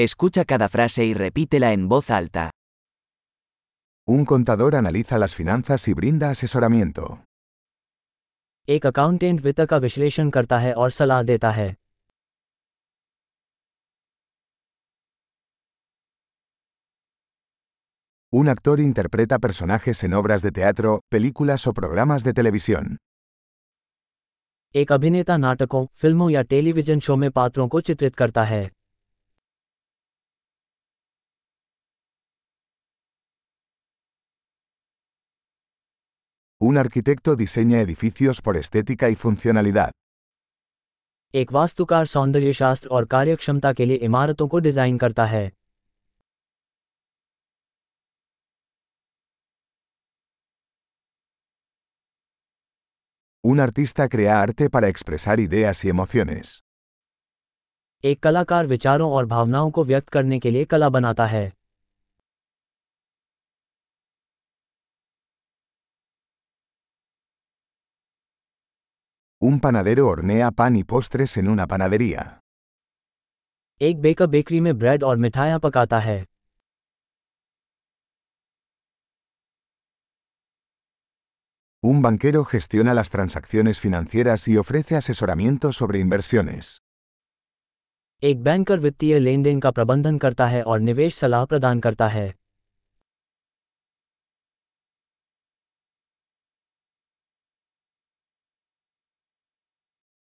Escucha cada frase y repítela en voz alta. Un contador analiza las finanzas y brinda asesoramiento. एक अकाउंटेंट वित्त का विश्लेषण करता है और सलाह देता है Un actor interpreta personajes en obras de teatro, películas o programas de televisión. एक अभिनेता नाटकों फिल्मों या टेलीविजन शो में पात्रों को चित्रित करता है Un arquitecto diseña edificios por estética y funcionalidad. एक वास्तुकार सौंदर्यशास्त्र और कार्यक्षमता के लिए इमारतों को डिज़ाइन करता है Un artista crea arte para expresar ideas y emociones. एक कलाकार विचारों और भावनाओं को व्यक्त करने के लिए कला बनाता है Un panadero hornea pan y postres en una panadería. एक बेकर बेकरी में ब्रेड और मिठाइयाँ पकाता है Un banquero gestiona las transacciones financieras y ofrece asesoramiento sobre inversiones. एक बैंकर वित्तीय लेन देन का प्रबंधन करता है और निवेश सलाह प्रदान करता है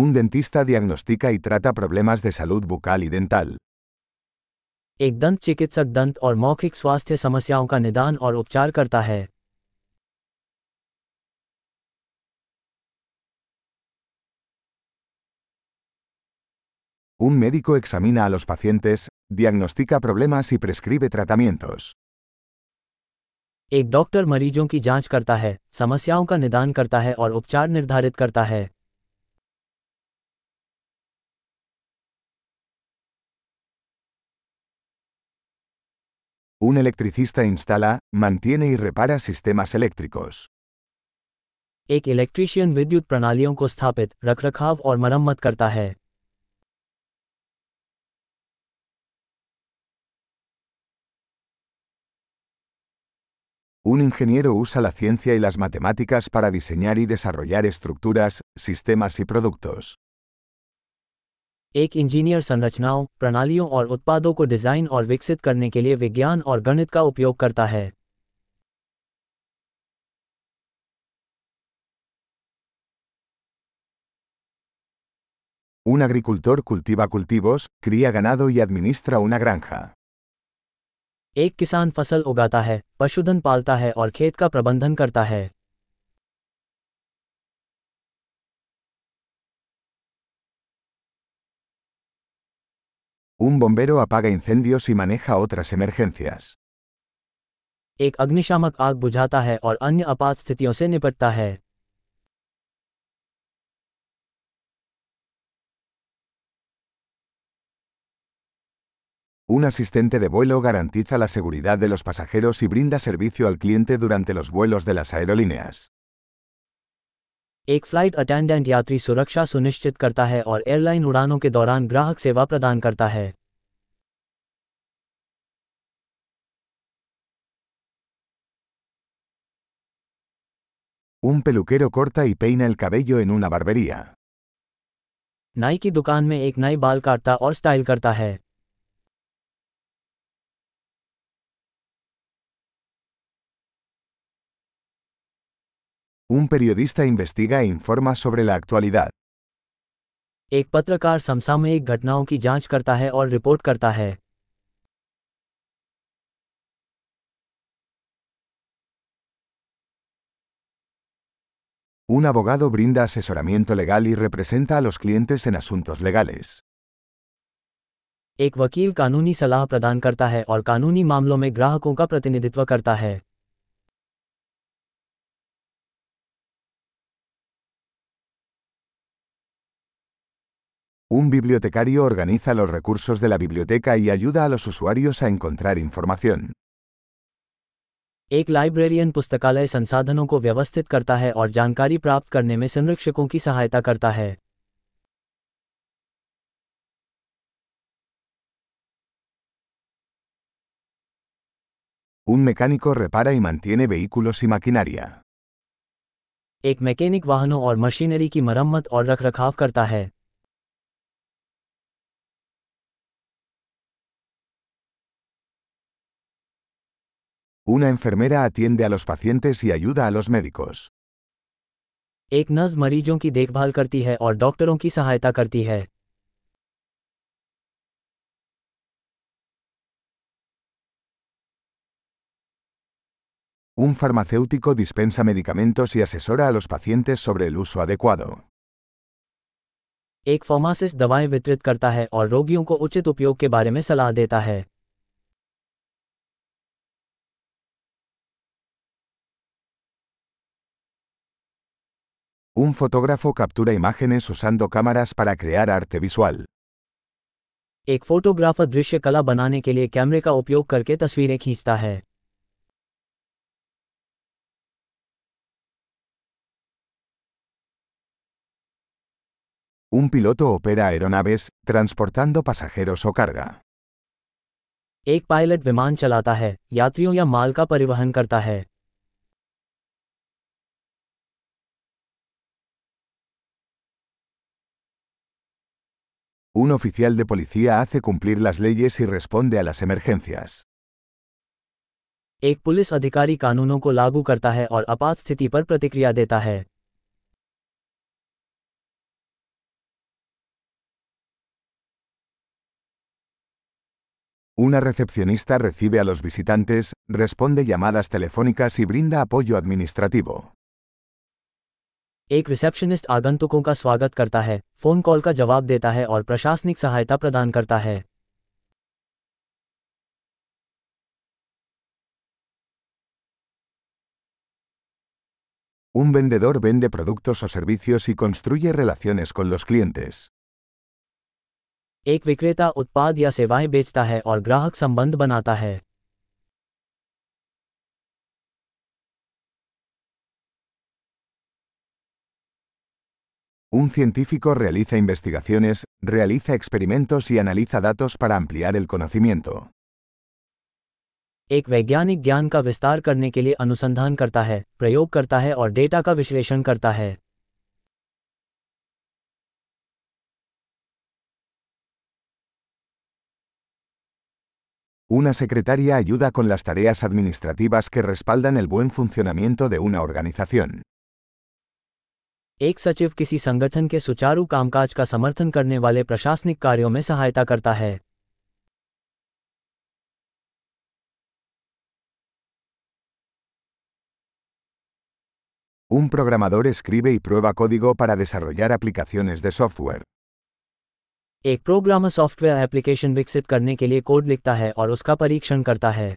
Un dentista diagnostica y trata problemas de salud bucal y dental. एक दंत चिकित्सक दंत और मौखिक स्वास्थ्य समस्याओं का निदान और उपचार करता है Un médico examina a los pacientes, diagnostica problemas y prescribe tratamientos. एक डॉक्टर मरीजों की जाँच करता है समस्याओं का निदान करता है और उपचार निर्धारित करता है Un electricista instala, mantiene y repara sistemas eléctricos. एक इलेक्ट्रीशियन विद्युत प्रणालियों को स्थापित रखरखाव और मरम्मत करता है Un ingeniero usa la ciencia y las matemáticas para diseñar y desarrollar estructuras, sistemas y productos. एक इंजीनियर संरचनाओं प्रणालियों और उत्पादों को डिज़ाइन और विकसित करने के लिए विज्ञान और गणित का उपयोग करता है Un agricultor cultiva cultivos, cría ganado y administra una granja. एक किसान फ़सल उगाता है पशुधन पालता है और खेत का प्रबंधन करता है Un bombero apaga incendios y maneja otras emergencias. एक अग्निशामक आग बुझाता है और अन्य आपात स्थितियों से निपटता है Un asistente de vuelo garantiza la seguridad de los pasajeros y brinda servicio al cliente durante los vuelos de las aerolíneas. एक फ्लाइट अटेंडेंट यात्री सुरक्षा सुनिश्चित करता है और एयरलाइन उड़ानों के दौरान ग्राहक सेवा प्रदान करता है Un peluquero corta y peina el cabello en una barbería. नाई की दुकान में एक नाई बाल काटता और स्टाइल करता है Un periodista investiga e informa sobre la actualidad. एक पत्रकार समसामयिक घटनाओं की जांच करता है और रिपोर्ट करता है Un abogado brinda asesoramiento legal y representa a los clientes en asuntos legales. एक वकील कानूनी सलाह प्रदान करता है और कानूनी मामलों में ग्राहकों का प्रतिनिधित्व करता है Un bibliotecario organiza los recursos de la biblioteca y ayuda a los usuarios a encontrar información. एक लाइब्रेरियन पुस्तकालय संसाधनों को व्यवस्थित करता है और जानकारी प्राप्त करने में संरक्षकों की सहायता करता है Un mecánico repara y mantiene vehículos y maquinaria. एक मैकेनिक वाहनों और मशीनरी की मरम्मत और रखरखाव करता है Una enfermera atiende a los pacientes y ayuda a los médicos. एक नर्स मरीजों की देखभाल करती है और डॉक्टरों की सहायता करती है Un farmacéutico dispensa medicamentos y asesora a los pacientes sobre el uso adecuado. एक फार्मासिस्ट दवाएं वितरित करता है और रोगियों को उचित उपयोग के बारे में सलाह देता है Un fotógrafo captura imágenes usando cámaras para crear arte visual. एक फोटोग्राफर दृश्य कला बनाने के लिए कैमरे का उपयोग करके तस्वीरें खींचता है Un piloto opera aeronaves, transportando pasajeros o carga. एक पायलट विमान चलाता है यात्रियों या माल का परिवहन करता है Un oficial de policía hace cumplir las leyes y responde a las emergencias. एक पुलिस अधिकारी कानूनों को लागू करता है और आपात स्थिति पर प्रतिक्रिया देता है Una recepcionista recibe a los visitantes, responde llamadas telefónicas y brinda apoyo administrativo. एक रिसेप्शनिस्ट आगंतुकों का स्वागत करता है फ़ोन कॉल का जवाब देता है और प्रशासनिक सहायता प्रदान करता है Un vendedor vende productos o servicios y construye relaciones con los clientes. एक विक्रेता उत्पाद या सेवाएँ बेचता है और ग्राहक संबंध बनाता है Un científico realiza investigaciones, realiza experimentos y analiza datos para ampliar el conocimiento. एक वैज्ञानिक ज्ञान का विस्तार करने के लिए अनुसंधान करता है प्रयोग करता है और डेटा का विश्लेषण करता है Una secretaria ayuda con las tareas administrativas que respaldan el buen funcionamiento de una organización. एक सचिव किसी संगठन के सुचारू कामकाज का समर्थन करने वाले प्रशासनिक कार्यों में सहायता करता है Un programador escribe y prueba código para desarrollar aplicaciones de software. एक प्रोग्रामर सॉफ्टवेयर एप्लीकेशन विकसित करने के लिए कोड लिखता है और उसका परीक्षण करता है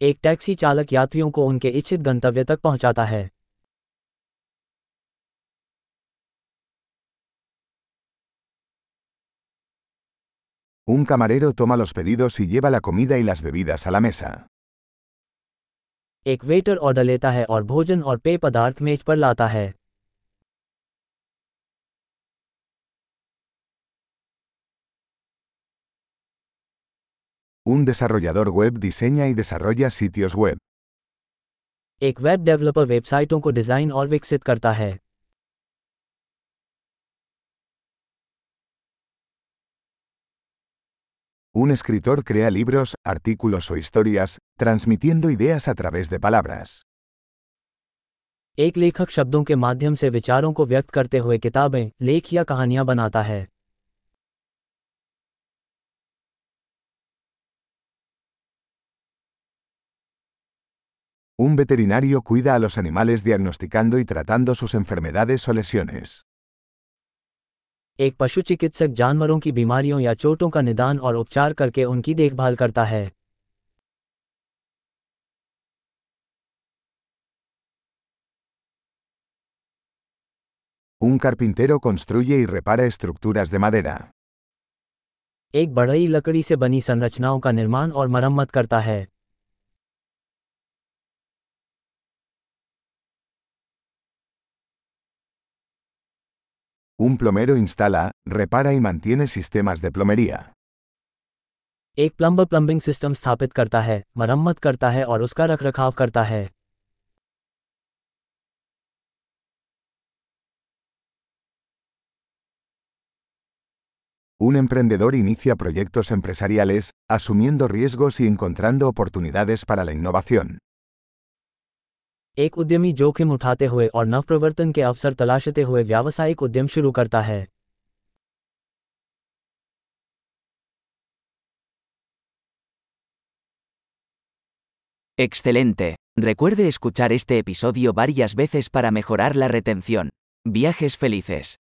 एक टैक्सी चालक यात्रियों को उनके इच्छित गंतव्य तक पहुंचाता है Un camarero toma los pedidos y lleva la comida y las bebidas a la mesa. एक वेटर ऑर्डर लेता है और भोजन और पेय पदार्थ मेज पर लाता है Un desarrollador web diseña y desarrolla sitios web. एक वेब डेवलपर वेबसाइटों को डिज़ाइन और विकसित करता है Un escritor crea libros, artículos o historias, transmitiendo ideas a través de palabras. एक लेखक शब्दों के माध्यम से विचारों को व्यक्त करते हुए किताबें लेख या कहानियाँ बनाता है Un veterinario cuida a los animales diagnosticando y tratando sus enfermedades o lesiones. एक पशु चिकित्सक जानवरों की बीमारियों या चोटों का निदान और उपचार करके उनकी देखभाल करता है Un carpintero construye y repara estructuras de madera. एक बढ़ई लकड़ी से बनी संरचनाओं का निर्माण और मरम्मत करता है Un plomero instala, repara y mantiene sistemas de plomería. एक प्लम्बर प्लम्बिंग सिस्टम स्थापित करता है मरम्मत करता है और उसका रखरखाव करता है Un emprendedor inicia proyectos empresariales, asumiendo riesgos y encontrando oportunidades para la innovación. एक उद्यमी जोखिम उठाते हुए और नवप्रवर्तन के अवसर तलाशते हुए व्यावसायिक उद्यम शुरू करता है Excelente. Recuerde escuchar este episodio varias veces para mejorar la retención. Viajes felices.